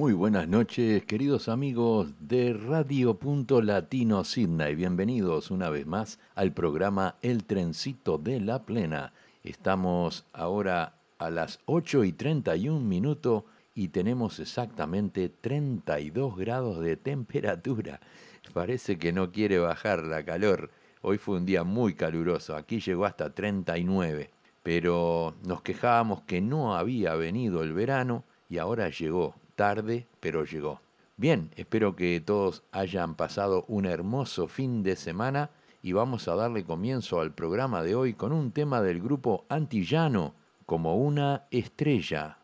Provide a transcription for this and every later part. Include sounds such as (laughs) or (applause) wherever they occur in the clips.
muy buenas noches, queridos amigos de Radio Punto Latino Sydney. Bienvenidos una vez más al programa El Trencito de la Plena. Estamos ahora a las 8 y 31 minutos y tenemos exactamente 32 grados de temperatura. (laughs) Parece que no quiere bajar la calor. Hoy fue un día muy caluroso, aquí llegó hasta 39. Pero nos quejábamos que no había venido el verano y ahora llegó tarde, pero llegó. Bien, espero que todos hayan pasado un hermoso fin de semana y vamos a darle comienzo al programa de hoy con un tema del grupo Antillano, como una estrella.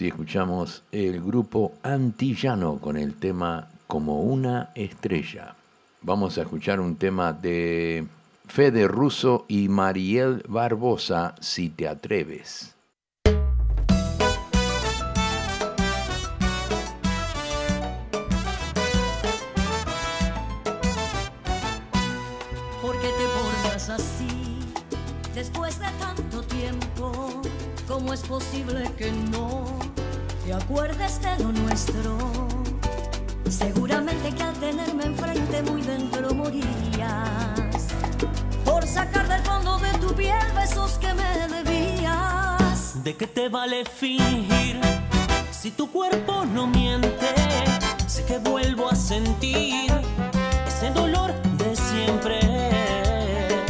Así escuchamos el grupo Antillano con el tema Como una estrella. Vamos a escuchar un tema de Fede Russo y Mariel Barbosa, Si te atreves. ¿Por qué te portas así después de tanto tiempo? ¿Cómo es posible que no te acuerdes de lo nuestro? Seguramente que al tenerme enfrente muy dentro morirías por sacar del fondo de tu piel besos que me debías. ¿De qué te vale fingir si tu cuerpo no miente? Sé que vuelvo a sentir ese dolor de siempre.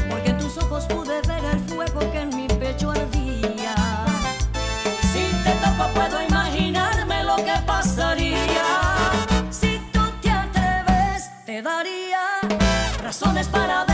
Porque en tus ojos pude ver el fuego que en mi pecho ardía. Si te toco puedo Razones para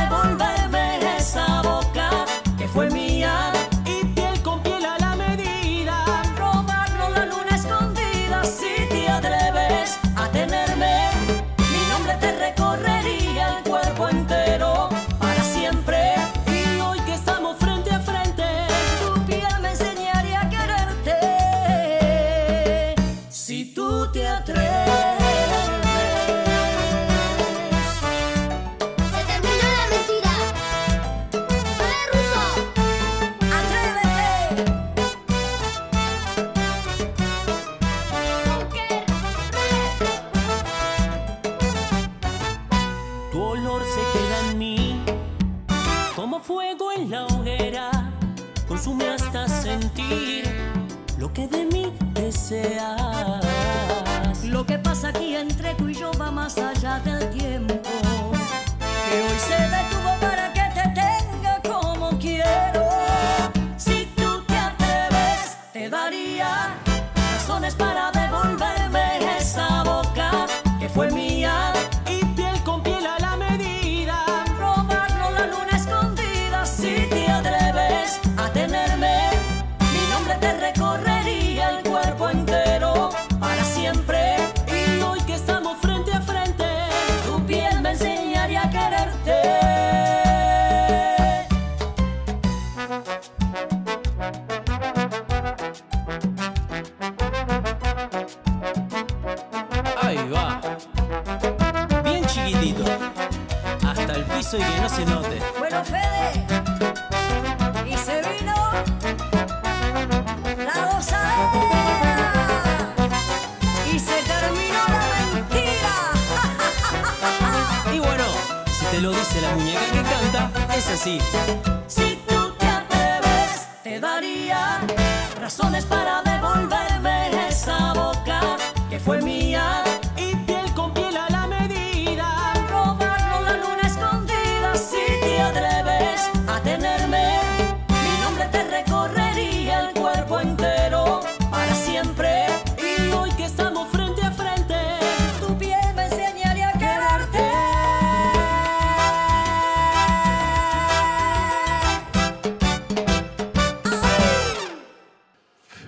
te lo dice la muñeca que canta, es así. Si tú te atreves, te daría razones para devolverme esa boca que fue mía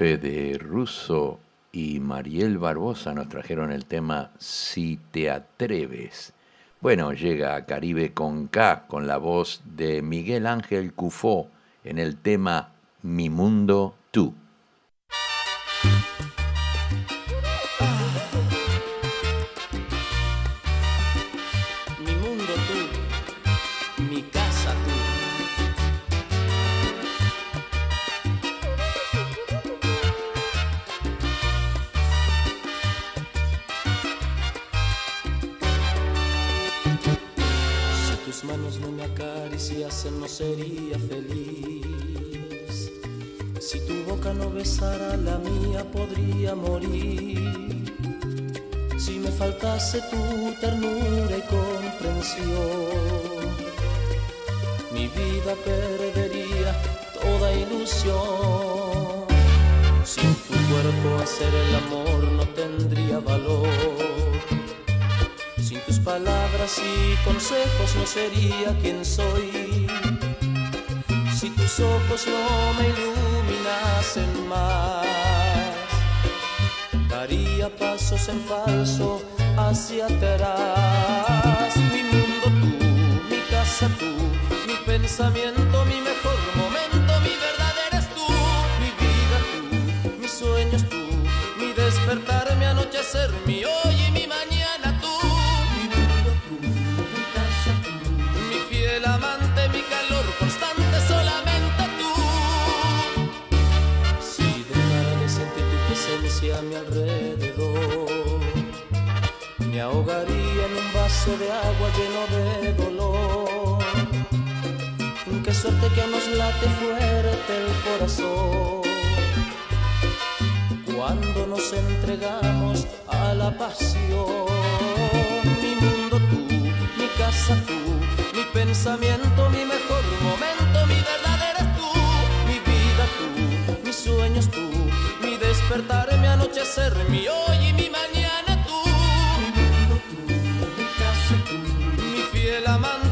Fede Russo y Mariel Barbosa nos trajeron el tema Si te atreves. Bueno, llega a Caribe con K con la voz de Miguel Ángel Cufó en el tema Mi Mundo Tú. La mía, podría morir. Si me faltase tu ternura y comprensión, mi vida perdería toda ilusión. Sin tu cuerpo hacer el amor no tendría valor. Sin tus palabras y consejos no sería quien soy. Si tus ojos no me iluminasen más, daría pasos en falso hacia atrás. Mi mundo tú, mi casa tú, mi pensamiento, mi vaso de agua lleno de dolor. Qué suerte que nos late fuerte el corazón cuando nos entregamos a la pasión. Mi mundo tú, mi casa tú, mi pensamiento, mi mejor momento, mi verdad eres tú, mi vida tú, mis sueños tú, mi despertar, mi anochecer, mi hoy fiel amante,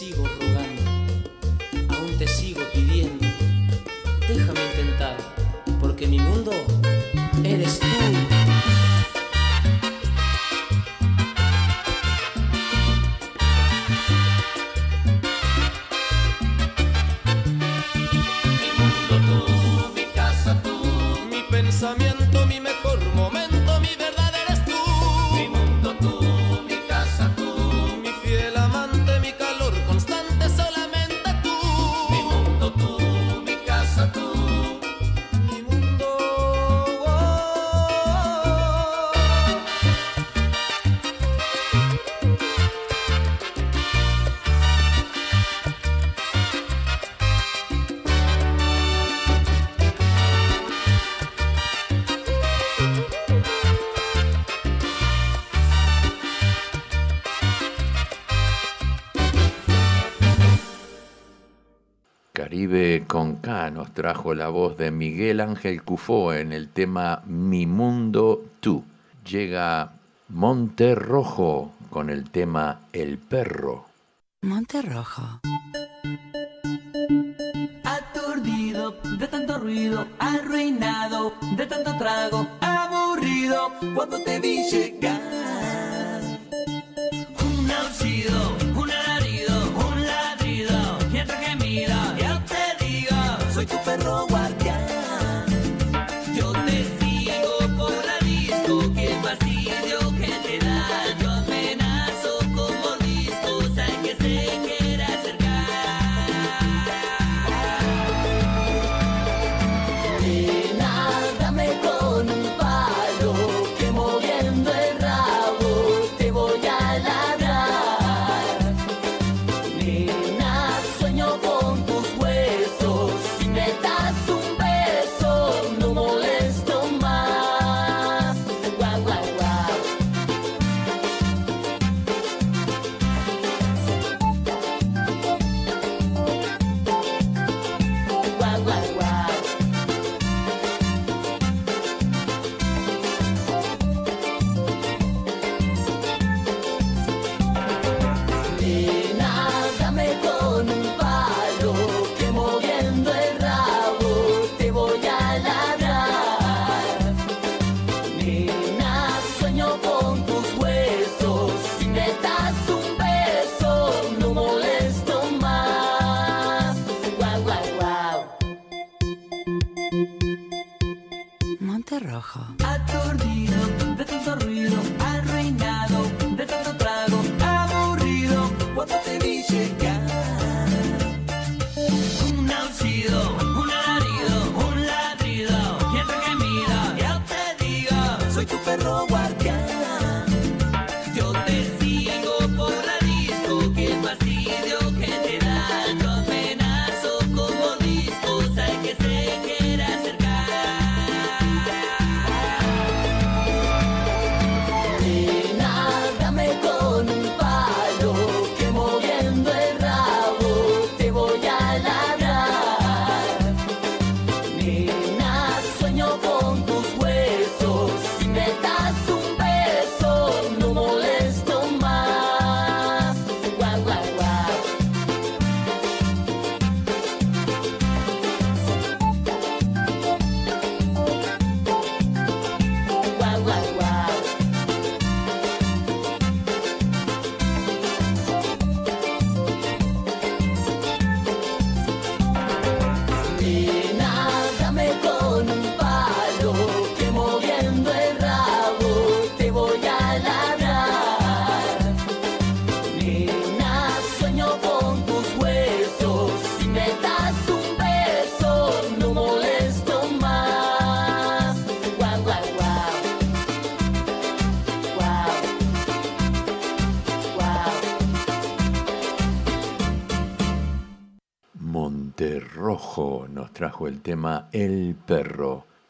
sigo trajo la voz de Miguel Ángel Cufó en el tema Mi Mundo Tú. Llega Monterrojo con el tema El Perro. Monterrojo. Aturdido de tanto ruido, arruinado de tanto trago, aburrido cuando te vi llegar. Un aullido,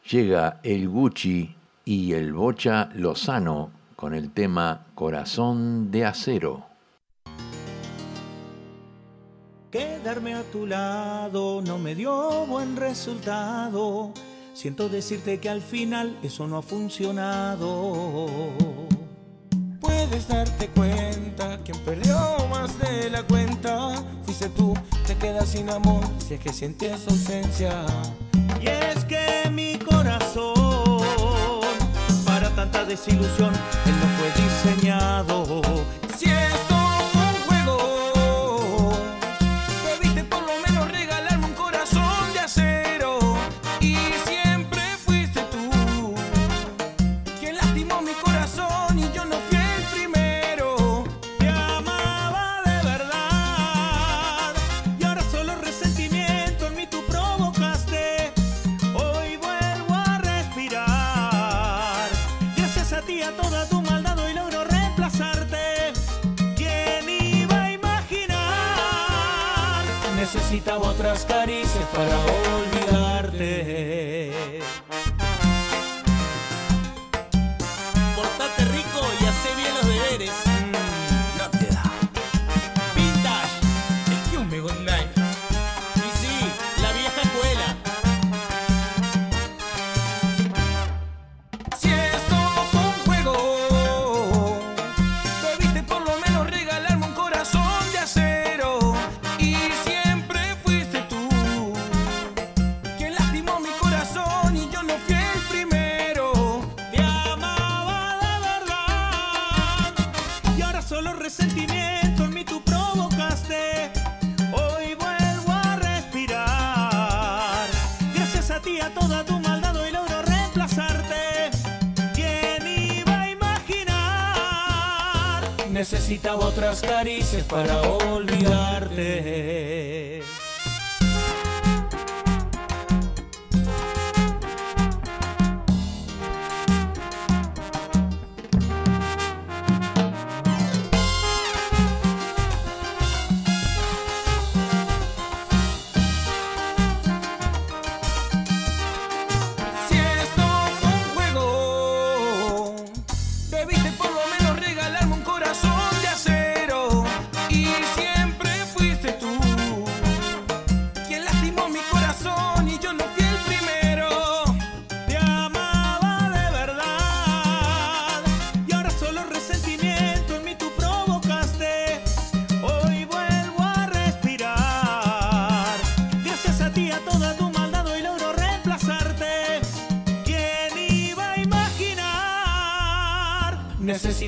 Llega el Gucci y el Bocha Lozano con el tema Corazón de Acero. Quedarme a tu lado no me dio buen resultado. Siento decirte que al final eso no ha funcionado. Puedes darte cuenta, quien perdió más de la cuenta fuiste tú, te quedas sin amor si es que sientes ausencia. Y es que desilusión, él no fue diseñado. Necesitaba otras caricias para olvidarte.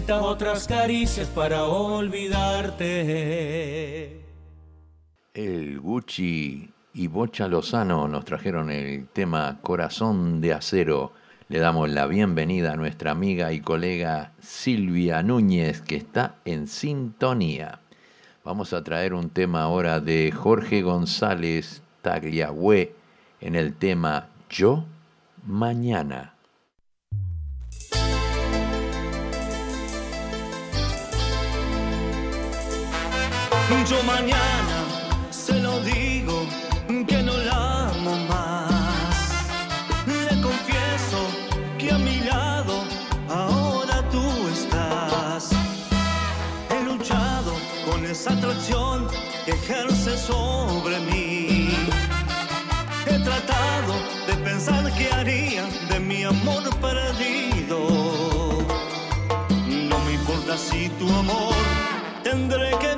Otras caricias para olvidarte. El Gucci y Bocha Lozano nos trajeron el tema Corazón de Acero. Le damos la bienvenida a nuestra amiga y colega Silvia Núñez, que está en sintonía. Vamos a traer un tema ahora de Jorge González Tagliahue en el tema Yo Mañana. Yo mañana se lo digo que no la amo más. Le confieso que a mi lado ahora tú estás. He luchado con esa atracción que ejerce sobre mí. He tratado de pensar qué haría de mi amor perdido. No me importa si tu amor tendré que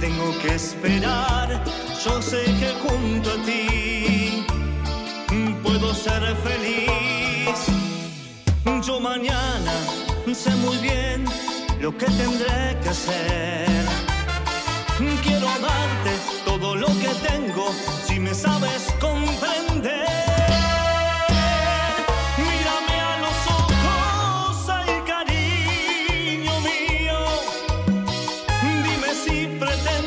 tengo que esperar, yo sé que junto a ti puedo ser feliz. Yo mañana sé muy bien lo que tendré que hacer. Quiero darte todo lo que tengo si me sabes comprender. Dime si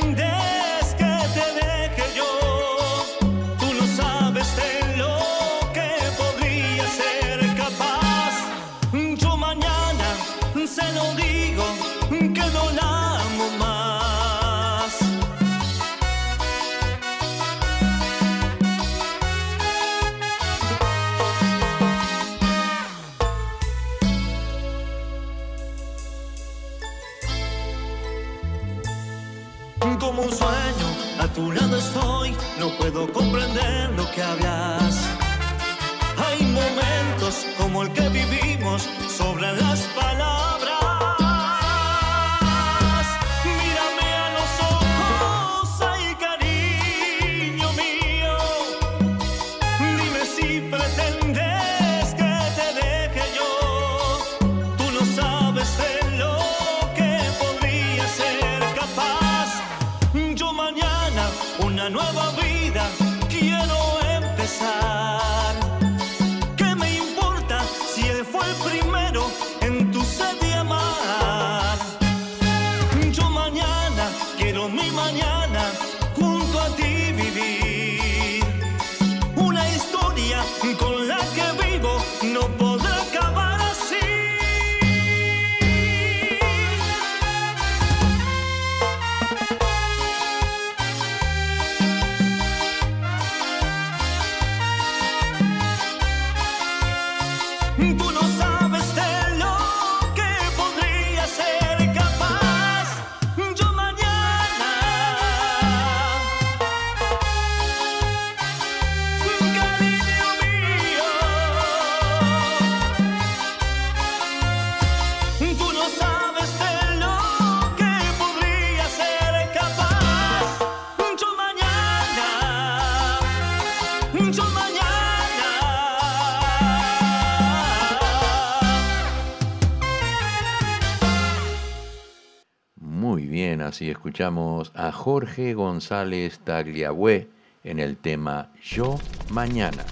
así escuchamos a Jorge González Tagliabue en el tema Yo Mañana.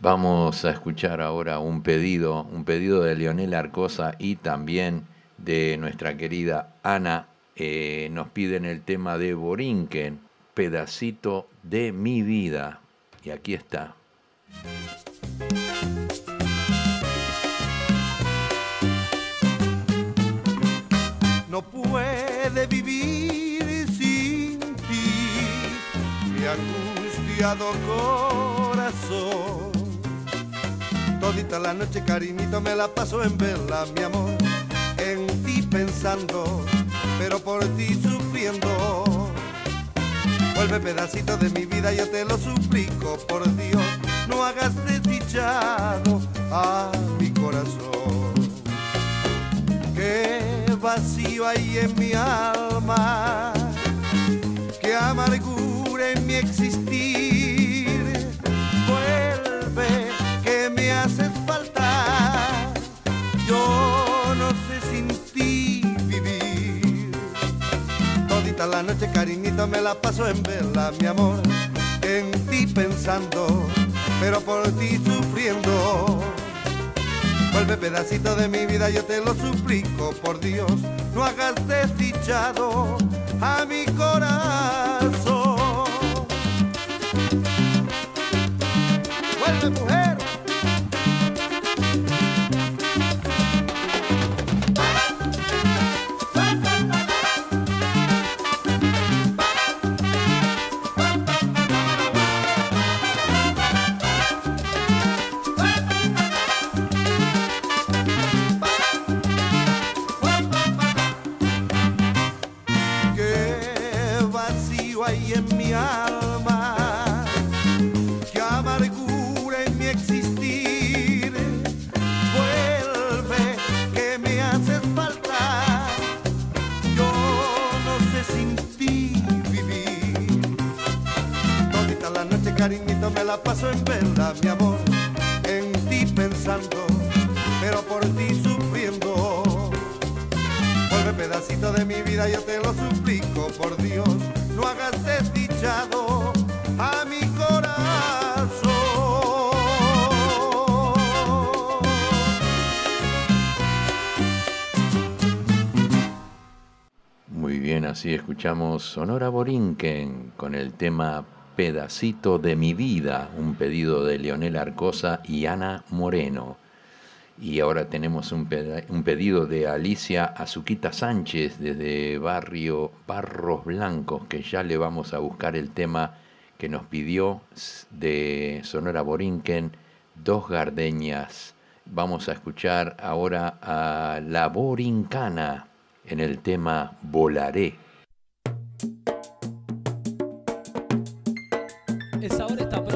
Vamos a escuchar ahora un pedido, un pedido de Leonel Arcosa y también de nuestra querida Ana. Eh, nos piden el tema de Borinquen, pedacito de mi vida. Y aquí está. Angustiado corazón. Todita la noche, cariñito, me la paso en verla, mi amor, en ti pensando, pero por ti sufriendo. Vuelve pedacito de mi vida, yo te lo suplico, por Dios, no hagas desdichado a mi corazón. Qué vacío hay en mi alma, qué amargura en mi existir. Vuelve, que me haces falta. Yo no sé sin ti vivir. Todita la noche, cariñito, me la paso en verla, mi amor, en ti pensando, pero por ti sufriendo. Vuelve pedacito de mi vida, yo te lo suplico, por Dios, no hagas desdichado a mi corazón. Sonora Borinquen con el tema Pedacito de mi vida, un pedido de Leonel Arcosa y Ana Moreno. Y ahora tenemos un, un pedido de Alicia Azuquita Sánchez desde barrio Barros Blancos, que ya le vamos a buscar el tema que nos pidió de Sonora Borinquen, Dos Gardeñas. Vamos a escuchar ahora a La Borincana en el tema Volaré. Es ahora esta prueba.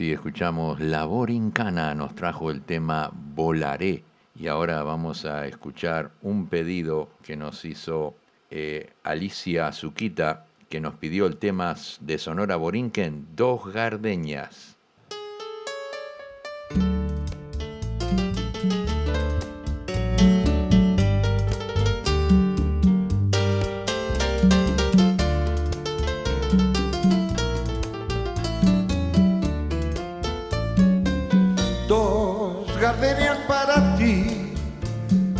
Así escuchamos La Borincana, nos trajo el tema Volaré. Y ahora vamos a escuchar un pedido que nos hizo eh, Alicia Azuquita, que nos pidió el tema de Sonora Borinquen, Dos Gardeñas. Para ti,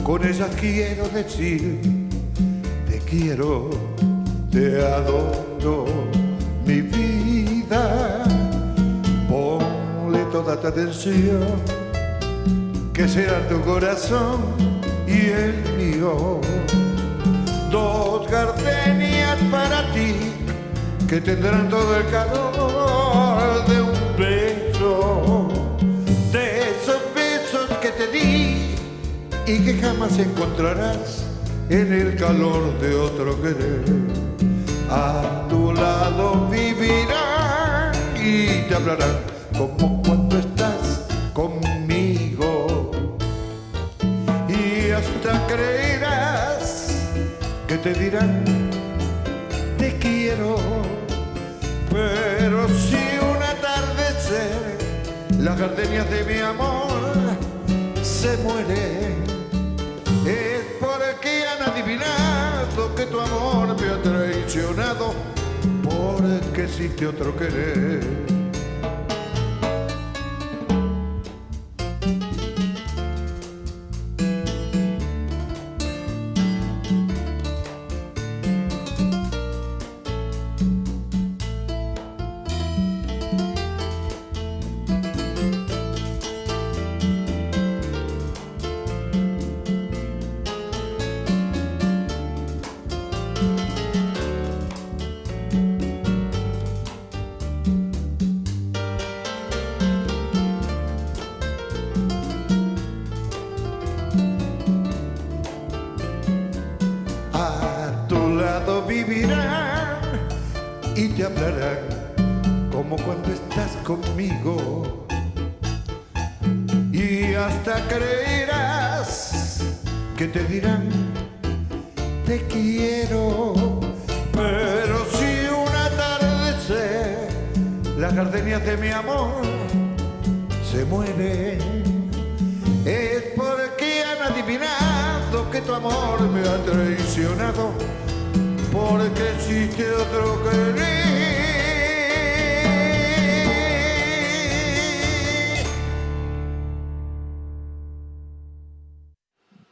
con ellas quiero decir, te quiero, te adoro, mi vida. Ponle toda tu atención, que será tu corazón y el mío. Dos gardenias para ti, que tendrán todo el calor y que jamás encontrarás en el calor de otro querer. A tu lado vivirán y te hablarán como cuando estás conmigo y hasta creerás que te dirán te quiero, pero si un atardecer las gardenias de mi amor se mueren, que tu amor me ha traicionado, porque existe otro querer. Y te hablarán como cuando estás conmigo. Y hasta creerás que te dirán, te quiero. Pero si un atardecer las gardenias de mi amor se mueren, es porque han adivinado que tu amor me ha traicionado, porque existe otro querer.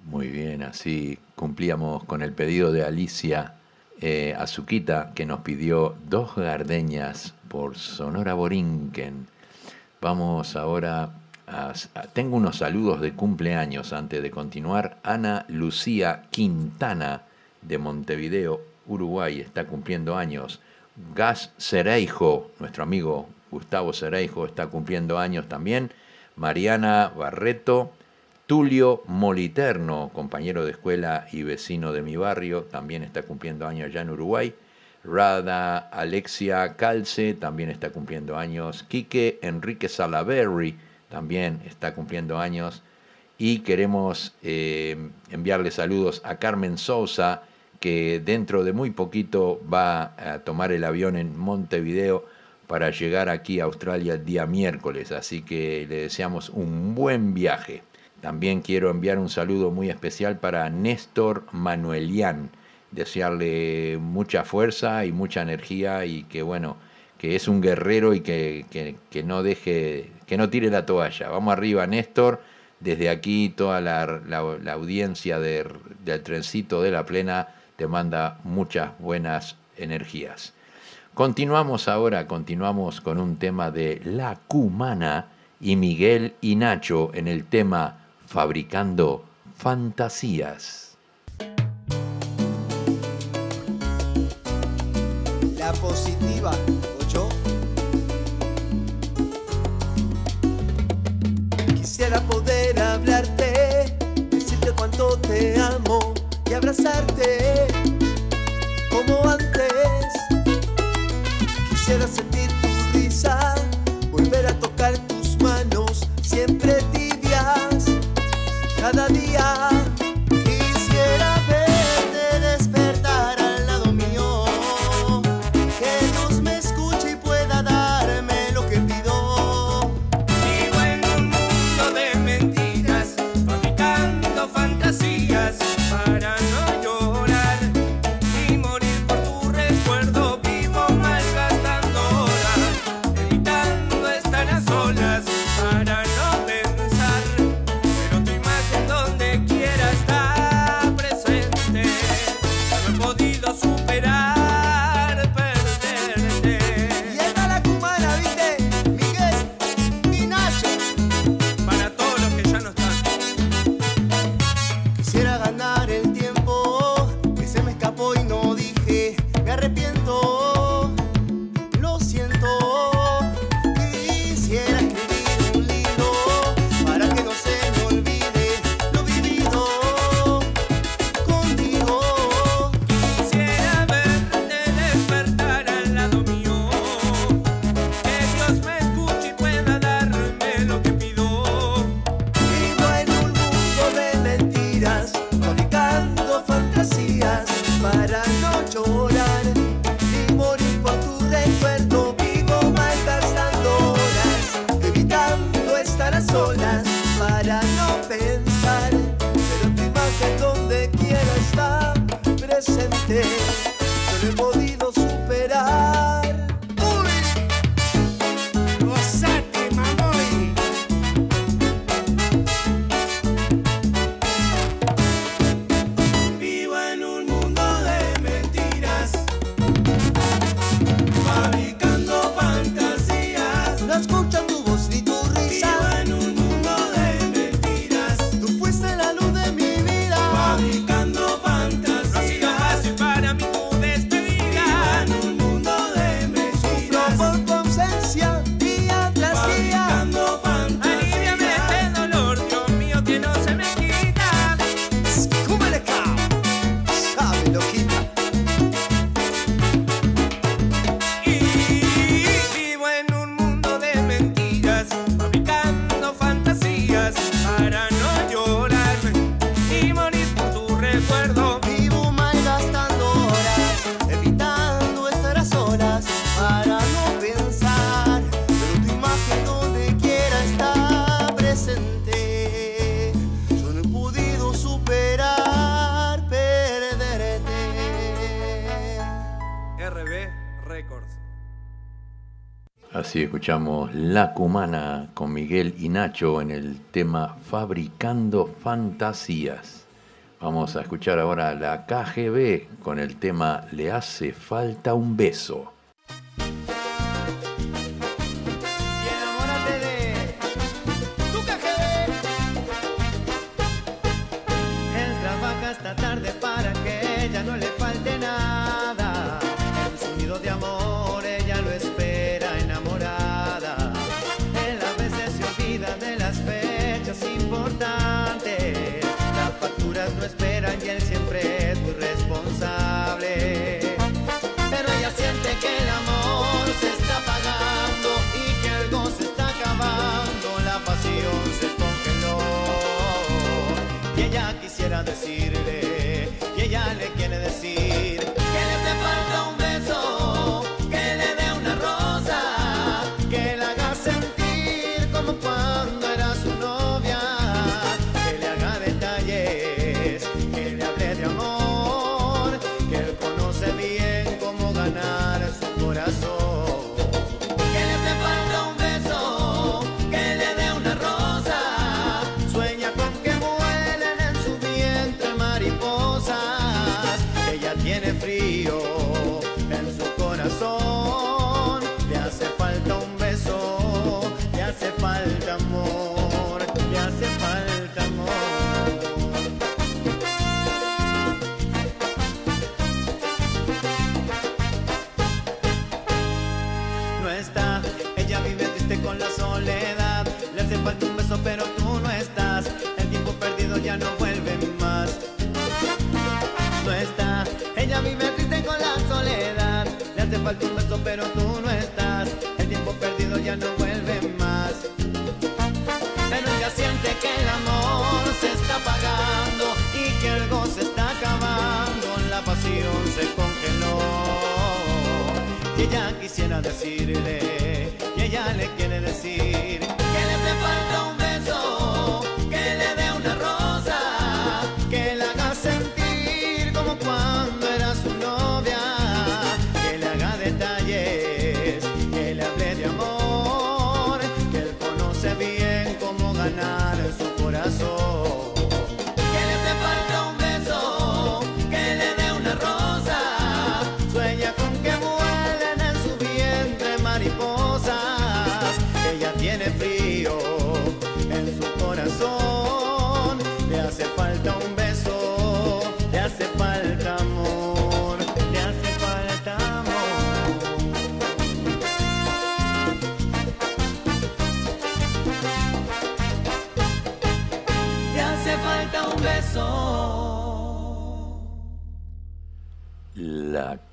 Muy bien, así cumplíamos con el pedido de Alicia eh, Azuquita, que nos pidió dos gardeñas por Sonora Borinquen. Vamos ahora a, a- Tengo unos saludos de cumpleaños antes de continuar. Ana Lucía Quintana de Montevideo, Uruguay, está cumpliendo años. Gas Cereijo, nuestro amigo Gustavo Cereijo, está cumpliendo años también. Mariana Barreto, Tulio Moliterno, compañero de escuela y vecino de mi barrio, también está cumpliendo años allá en Uruguay. Rada Alexia Calce también está cumpliendo años. Quique Enrique Salaberry también está cumpliendo años. Y queremos eh, enviarle saludos a Carmen Sousa, que dentro de muy poquito va a tomar el avión en Montevideo para llegar aquí a Australia el día miércoles. Así que le deseamos un buen viaje. También quiero enviar un saludo muy especial para Néstor Manuelian, desearle mucha fuerza y mucha energía y que bueno, que es un guerrero y que, que- que no deje, que no tire la toalla. Vamos arriba, Néstor. Desde aquí toda la, la- audiencia de- del trencito de la plena te manda muchas buenas energías. Continuamos ahora, continuamos con un tema de La Cumana y Miguel y Nacho en el tema Fabricando Fantasías. La positiva. Quisiera poder hablarte, decirte cuánto te amo y abrazarte como antes. Quisiera sentir tu risa, volver a tocar tus manos siempre tibias, cada día. Así escuchamos La Cumana con Miguel y Nacho en el tema Fabricando Fantasías. Vamos a escuchar ahora la KGB con el tema Le hace falta un beso. decir. con la soledad. Le hace falta un beso, pero tú no estás. El tiempo perdido ya no vuelve más. No está, ella vive triste con la soledad. Le hace falta un beso, pero tú no estás. El tiempo perdido ya no vuelve más. Pero ella siente que el amor se está apagando y que el gozo está acabando. La pasión se congeló y ella quisiera decirle ella le quiere decir que le hace falta un beso.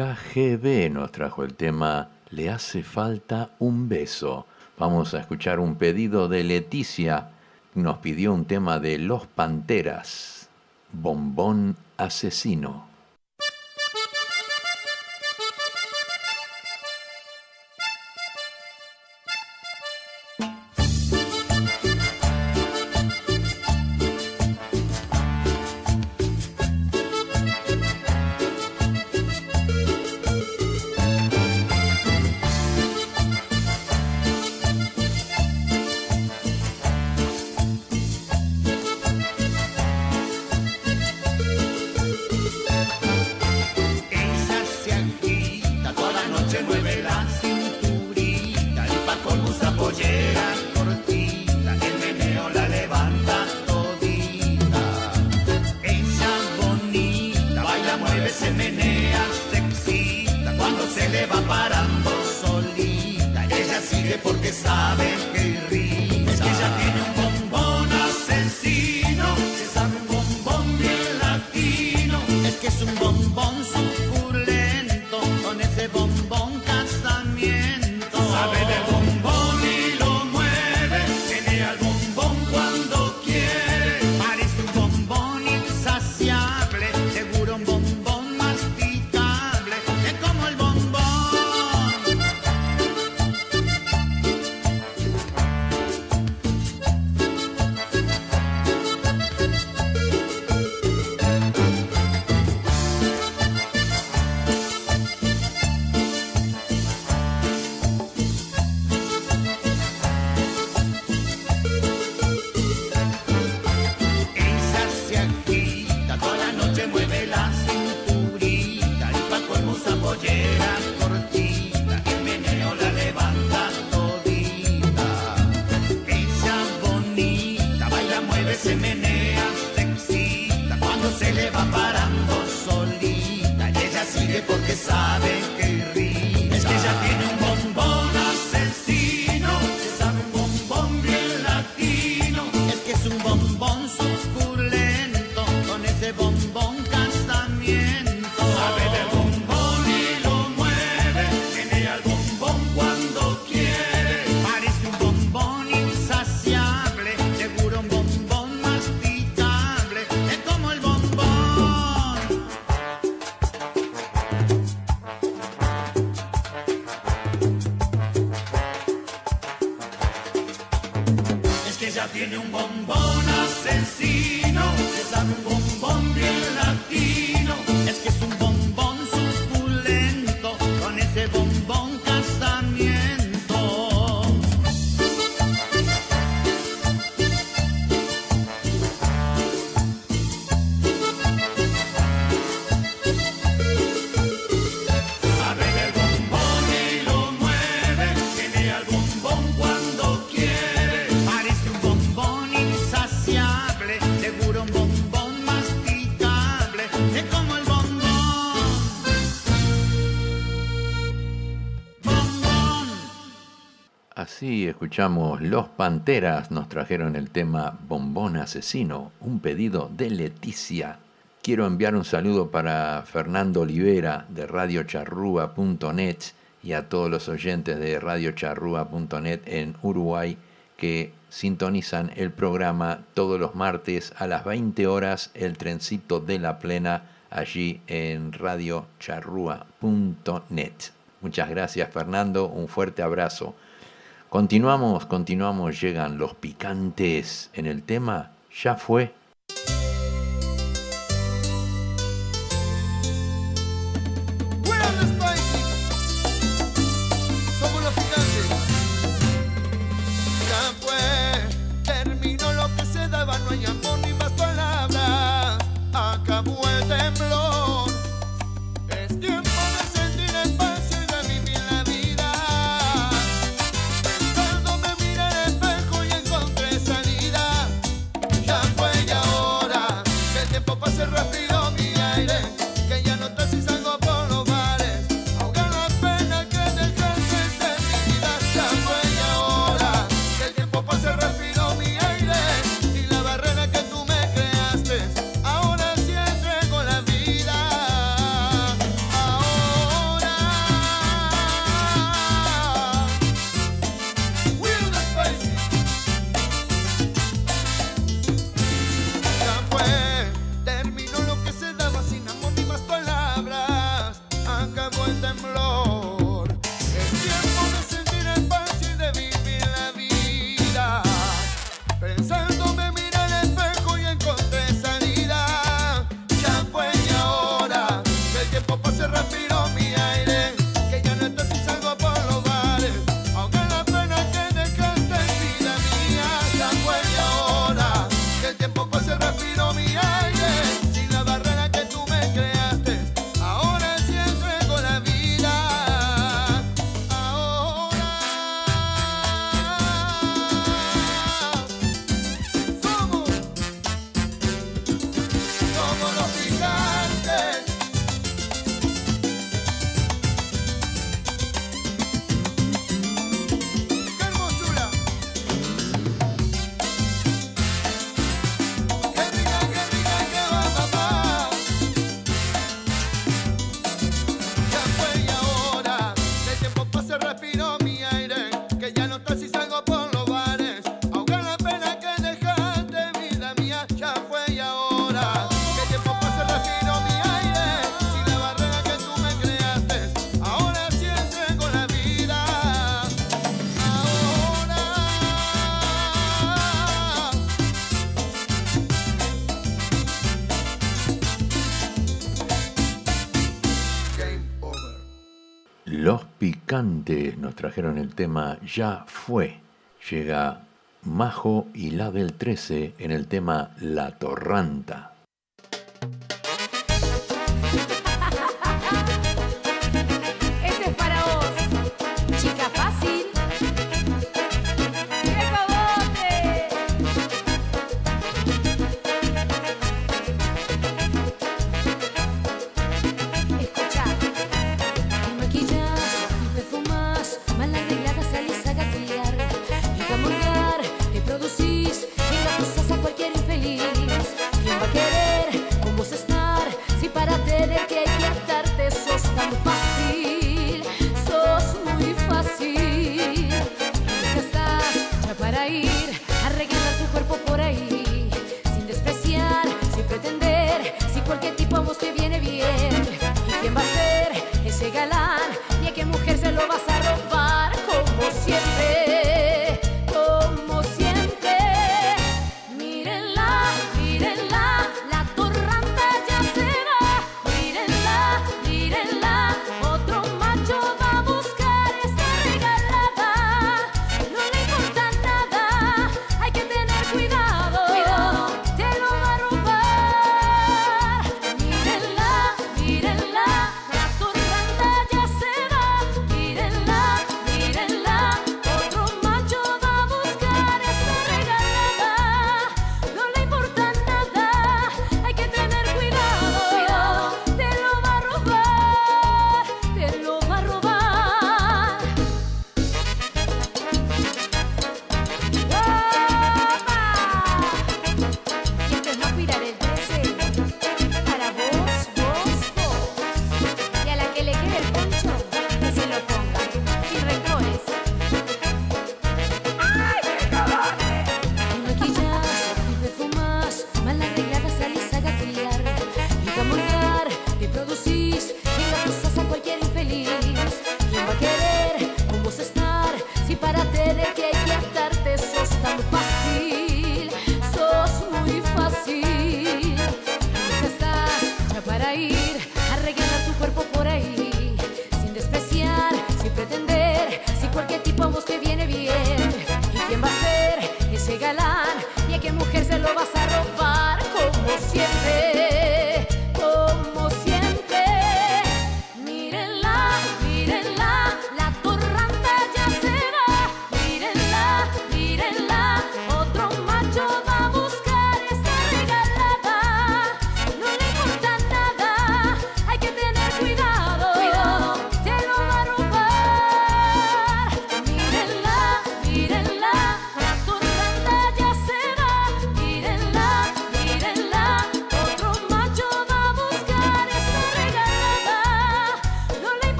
KGB nos trajo el tema Le hace falta un beso. Vamos a escuchar un pedido de Leticia. Nos pidió un tema de Los Panteras, Bombón Asesino. porque sabe escuchamos Los Panteras, nos trajeron el tema Bombón Asesino, un pedido de Leticia. Quiero enviar un saludo para Fernando Olivera de radiocharrúa.net y a todos los oyentes de radiocharrúa.net en Uruguay que sintonizan el programa todos los martes a las 20 horas El Trencito de la Plena allí en radiocharrúa.net. Muchas gracias Fernando, un fuerte abrazo. Continuamos, continuamos, llegan los picantes en el tema, ya fue. Cante nos trajeron el tema Ya fue. Llega Majo y la del 13 en el tema La Torranta.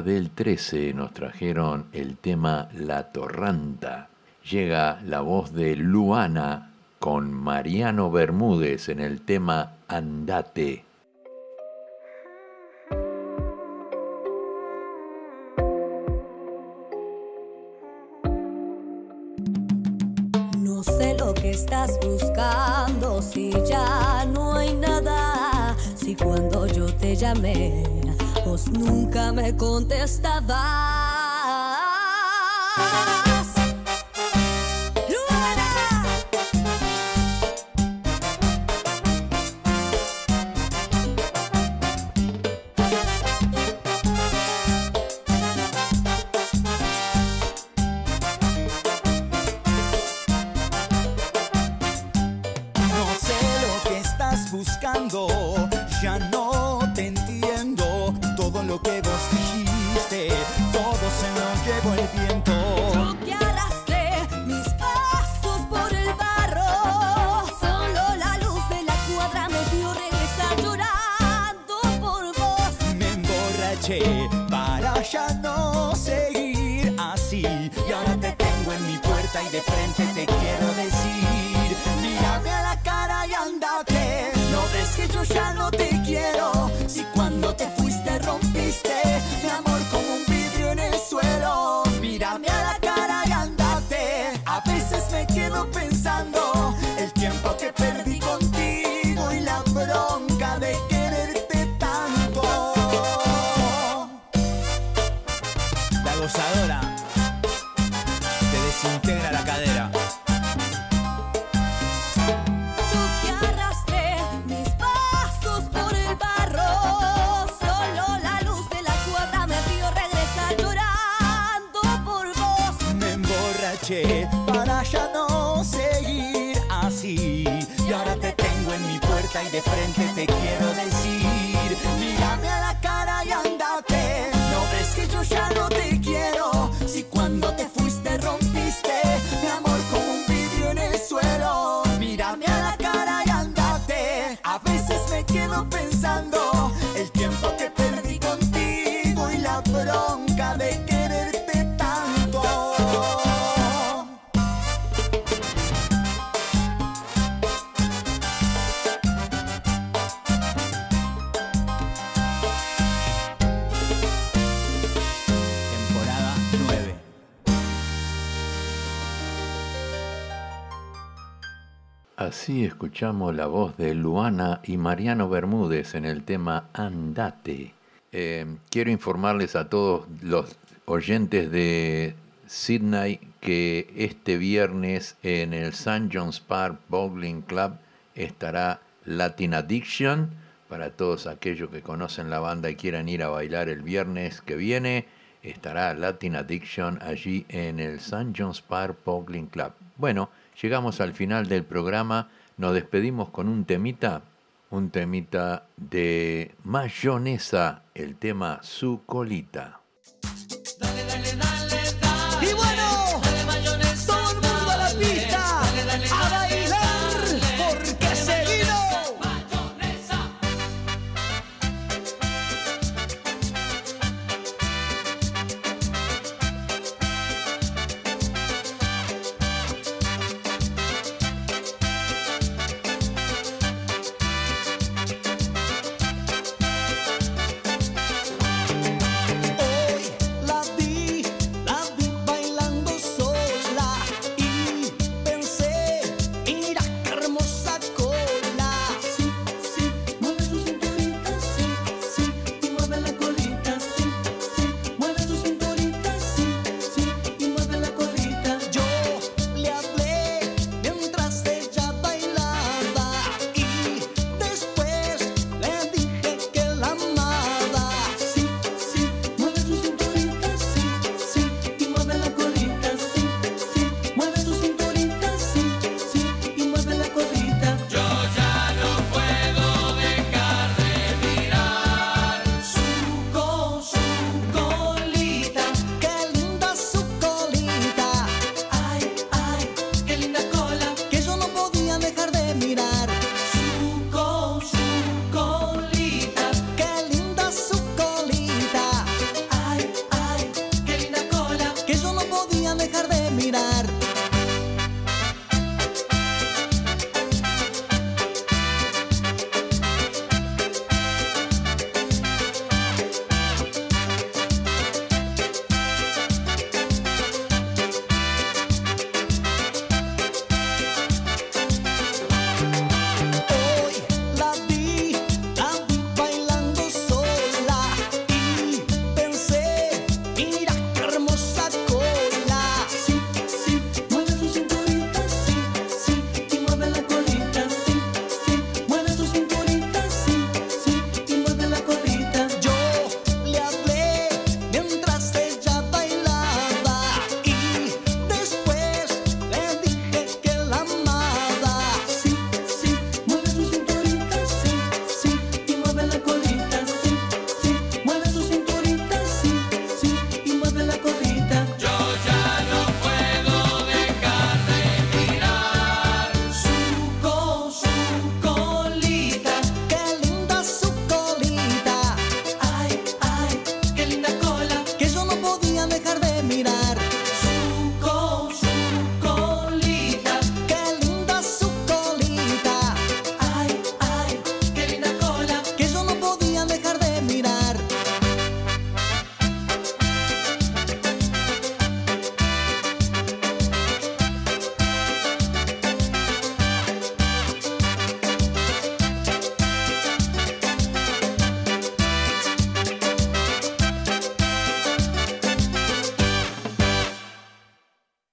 Del 13 nos trajeron el tema La Torranta. Llega la voz de Luana con Mariano Bermúdez en el tema Andate. No sé lo que estás buscando, si ya no hay nada, si cuando yo te llamé pues nunca me contestaba. ya no seguir así. Y ahora te tengo en mi puerta y de frente te quiero decir Mírame a la cara y andate No ves que yo ya no te quiero. Si cuando te fuiste rompiste mi amor y de frente te quiero decir, mírame a la cara y andate. No ves que yo ya no te quiero. Si cuando te fuiste rompiste Escuchamos la voz de Luana y Mariano Bermúdez en el tema Andate. Eh, quiero informarles a todos los oyentes de Sydney que este viernes en el St. John's Park Bowling Club estará Latin Addiction. Para todos aquellos que conocen la banda y quieran ir a bailar el viernes que viene, estará Latin Addiction allí en el St. John's Park Bowling Club. Bueno, llegamos al final del programa. Nos despedimos con un temita, un temita de mayonesa, el tema Su colita.